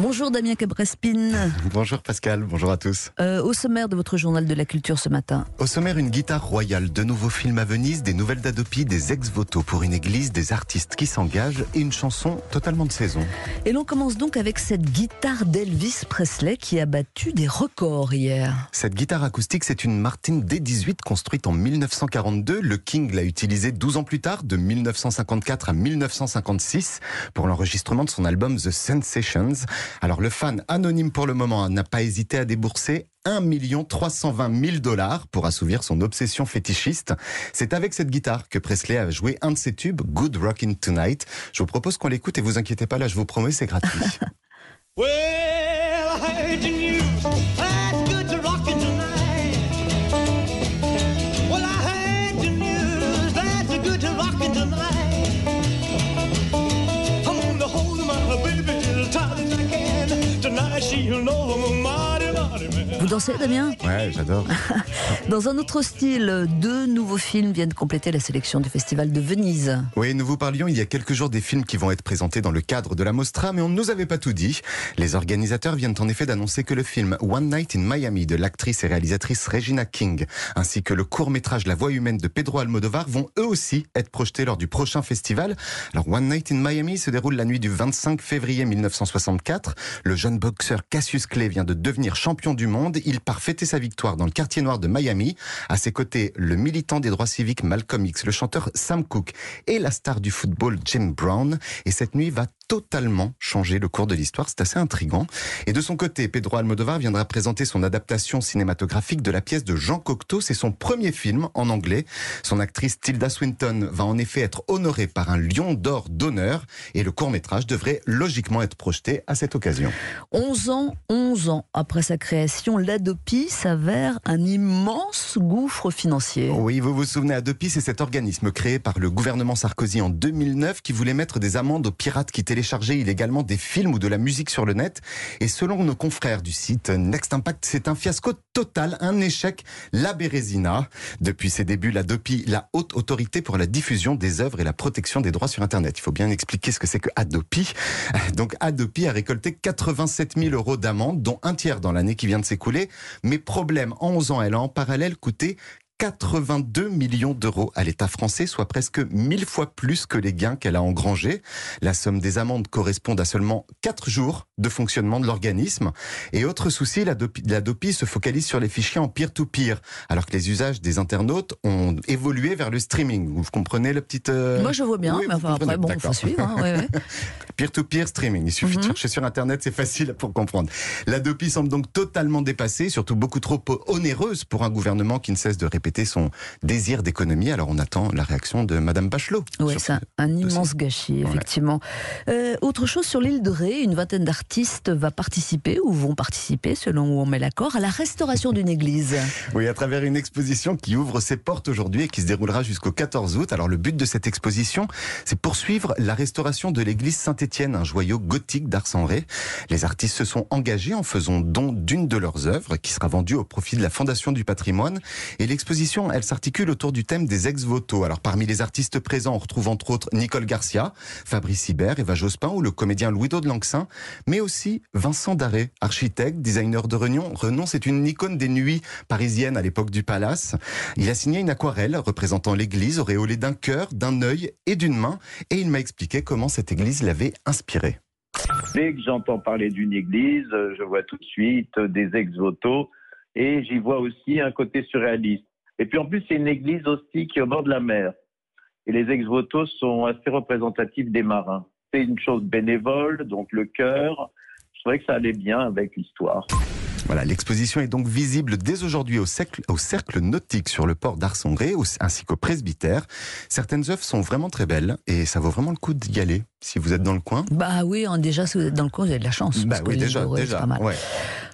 Bonjour Damien Cabrespine. Bonjour Pascal, bonjour à tous. Euh, au sommaire de votre journal de la culture ce matin. Au sommaire, une guitare royale, de nouveaux films à Venise, des nouvelles d'Adopi, des ex-votos pour une église, des artistes qui s'engagent et une chanson totalement de saison. Et l'on commence donc avec cette guitare d'Elvis Presley qui a battu des records hier. Cette guitare acoustique, c'est une Martin D18 construite en 1942. Le King l'a utilisée 12 ans plus tard, de 1954 à 1956, pour l'enregistrement de son album The Sensations. Alors le fan anonyme pour le moment n'a pas hésité à débourser 1 320 000 dollars pour assouvir son obsession fétichiste. C'est avec cette guitare que Presley a joué un de ses tubes, Good Rockin' Tonight. Je vous propose qu'on l'écoute et vous inquiétez pas, là je vous promets, c'est gratuit. well, Vous dansez, Damien? Ouais, j'adore. Dans un autre style, deux nouveaux films viennent compléter la sélection du Festival de Venise. Oui, nous vous parlions il y a quelques jours des films qui vont être présentés dans le cadre de la Mostra, mais on ne nous avait pas tout dit. Les organisateurs viennent en effet d'annoncer que le film One Night in Miami de l'actrice et réalisatrice Regina King, ainsi que le court-métrage La voix humaine de Pedro Almodovar vont eux aussi être projetés lors du prochain festival. Alors One Night in Miami se déroule la nuit du 25 février 1964. Le jeune boxeur Cassius Clay vient de devenir champion du monde. Il part fêter sa victoire dans le quartier noir de Miami. À ses côtés, le militant des droits civiques Malcolm X, le chanteur Sam Cooke et la star du football Jim Brown. Et cette nuit va totalement changer le cours de l'histoire. C'est assez intrigant. Et de son côté, Pedro Almodovar viendra présenter son adaptation cinématographique de la pièce de Jean Cocteau. C'est son premier film en anglais. Son actrice Tilda Swinton va en effet être honorée par un lion d'or d'honneur et le court métrage devrait logiquement être projeté à cette occasion. 11 ans, 11 ans après sa création, l'Adopi s'avère un immense gouffre financier. Oui, vous vous souvenez, Adopi, c'est cet organisme créé par le gouvernement Sarkozy en 2009 qui voulait mettre des amendes aux pirates qui télécharger illégalement des films ou de la musique sur le net. Et selon nos confrères du site Next Impact, c'est un fiasco total, un échec. La Bérésina, depuis ses débuts, la DOPI, la haute autorité pour la diffusion des œuvres et la protection des droits sur Internet. Il faut bien expliquer ce que c'est que Adopi. Donc Adopi a récolté 87 000 euros d'amende, dont un tiers dans l'année qui vient de s'écouler. Mais problème, en 11 ans, elle a en parallèle coûté 82 millions d'euros à l'État français, soit presque mille fois plus que les gains qu'elle a engrangés. La somme des amendes correspond à seulement 4 jours de fonctionnement de l'organisme. Et autre souci, la DOPI, se focalise sur les fichiers en peer-to-peer, alors que les usages des internautes ont évolué vers le streaming. Vous comprenez la petite... Euh, Moi je vois bien, mais enfin après, bon, faut suivre. Hein, Peer-to-peer streaming, il suffit de mhm. chercher sur Internet, c'est facile pour comprendre. La DOPI semble donc totalement dépassée, surtout beaucoup trop onéreuse pour un gouvernement qui ne cesse de répéter son désir d'économie. Alors on attend la réaction de Madame Bachelot. Oui, c'est un, immense gâchis, effectivement. Euh, autre chose sur l'île de Ré, une vingtaine d'artistes va participer ou vont participer, selon où on met l'accord, à la restauration d'une église. Oui, à travers une exposition qui ouvre ses portes aujourd'hui et qui se déroulera jusqu'au 14 août. Alors le but de cette exposition, c'est poursuivre la restauration de l'église Saint-Étienne, un joyau gothique d'Ars-en-Ré. Les artistes se sont engagés en faisant don d'une de leurs œuvres qui sera vendue au profit de la Fondation du patrimoine. Et l'exposition elle s'articule autour du thème des ex-voto. Alors, parmi les artistes présents, on retrouve entre autres Nicole Garcia, Fabrice Hibert, Eva Jospin ou le comédien Louis-Do de Langsin, mais aussi Vincent Daré, architecte, designer de renom. Renom, c'est une icône des nuits parisiennes à l'époque du Palace. Il a signé une aquarelle représentant l'église auréolée d'un cœur, d'un œil et d'une main, et il m'a expliqué comment cette église l'avait inspiré. Dès que j'entends parler d'une église, je vois tout de suite des ex-voto et j'y vois aussi un côté surréaliste. Et puis en plus, c'est une église aussi qui est au bord de la mer. Et les ex-votos sont assez représentatifs des marins. C'est une chose bénévole, donc le cœur. Je trouvais que ça allait bien avec l'histoire. Voilà, l'exposition est donc visible dès aujourd'hui au cercle, au cercle nautique sur le port d'Arsongré ainsi qu'au presbytère. Certaines œuvres sont vraiment très belles et ça vaut vraiment le coup d'y aller si vous êtes dans le coin. Bah oui, hein, déjà si vous êtes dans le coin, vous avez de la chance. Bah oui, déjà, déjà.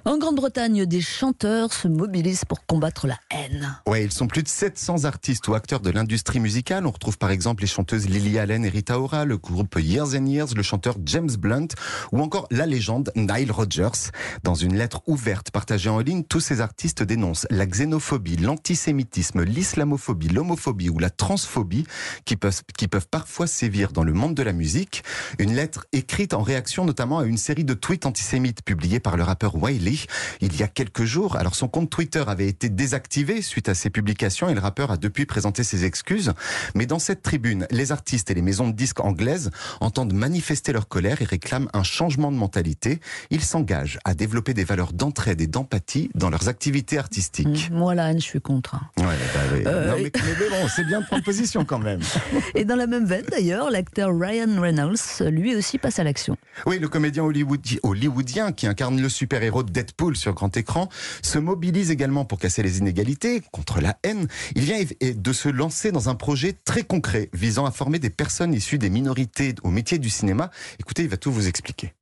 En Grande-Bretagne, des chanteurs se mobilisent pour combattre la haine. Ouais, ils sont plus de 700 artistes ou acteurs de l'industrie musicale. On retrouve par exemple les chanteuses Lily Allen et Rita Ora, le groupe Years and Years, le chanteur James Blunt ou encore la légende Nile Rodgers. Dans une lettre ouverte partagée en ligne, tous ces artistes dénoncent la xénophobie, l'antisémitisme, l'islamophobie, l'homophobie ou la transphobie qui peuvent, qui peuvent parfois sévir dans le monde de la musique. Une lettre écrite en réaction notamment à une série de tweets antisémites publiés par le rappeur Wiley il y a quelques jours. Alors son compte Twitter avait été désactivé suite à ces publications et le rappeur a depuis présenté ses excuses. Mais dans cette tribune, les artistes et les maisons de disques anglaises entendent manifester leur colère et réclament un changement de mentalité. Ils s'engagent à développer des valeurs d'entraide et d'empathie dans leurs activités artistiques. Mmh, moi, haine, je suis contre. Hein. Ouais, bah, euh, mais, bon, c'est bien de prendre position quand même. Et dans la même veine, d'ailleurs, l'acteur Ryan Reynolds, lui aussi, passe à l'action. Oui, le comédien hollywoodien qui incarne le super-héros de Deadpool sur grand écran, se mobilise également pour casser les inégalités, contre la haine. Il vient de se lancer dans un projet très concret visant à former des personnes issues des minorités au métier du cinéma. Écoutez, il va tout vous expliquer.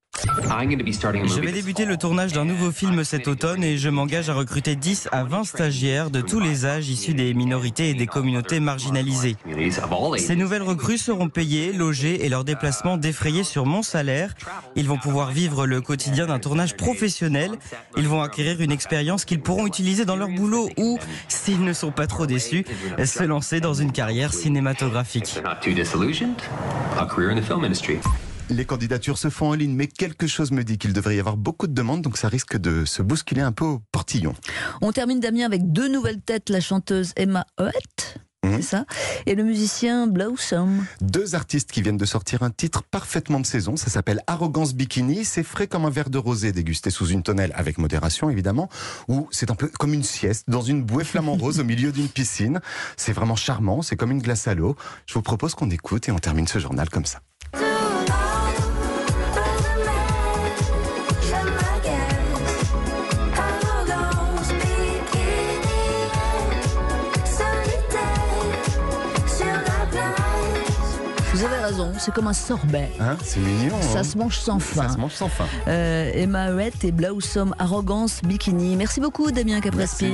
Je vais débuter le tournage d'un nouveau film cet automne et je m'engage à recruter 10 à 20 stagiaires de tous les âges issus des minorités et des communautés marginalisées. Ces nouvelles recrues seront payées, logées et leurs déplacements défrayés sur mon salaire. Ils vont pouvoir vivre le quotidien d'un tournage professionnel. Ils vont acquérir une expérience qu'ils pourront utiliser dans leur boulot ou, s'ils ne sont pas trop déçus, se lancer dans une carrière cinématographique. Les candidatures se font en ligne, mais quelque chose me dit qu'il devrait y avoir beaucoup de demandes, donc ça risque de se bousculer un peu au portillon. On termine Damien avec deux nouvelles têtes, la chanteuse Emma Hutt. Mhm. C'est ça Et le musicien Blossom. Deux artistes qui viennent de sortir un titre parfaitement de saison. Ça s'appelle Arrogance Bikini. C'est frais comme un verre de rosé dégusté sous une tonnelle, avec modération évidemment. Ou c'est un peu comme une sieste dans une bouée flamant rose au milieu d'une piscine. C'est vraiment charmant. C'est comme une glace à l'eau. Je vous propose qu'on écoute et on termine ce journal comme ça. Vous avez raison, c'est comme un sorbet. Hein, c'est mignon. Ça hein. se mange sans fin. Ça se mange sans fin. Euh, Emma Huet et Blossom Arrogance Bikini. Merci beaucoup Damien Caprespi.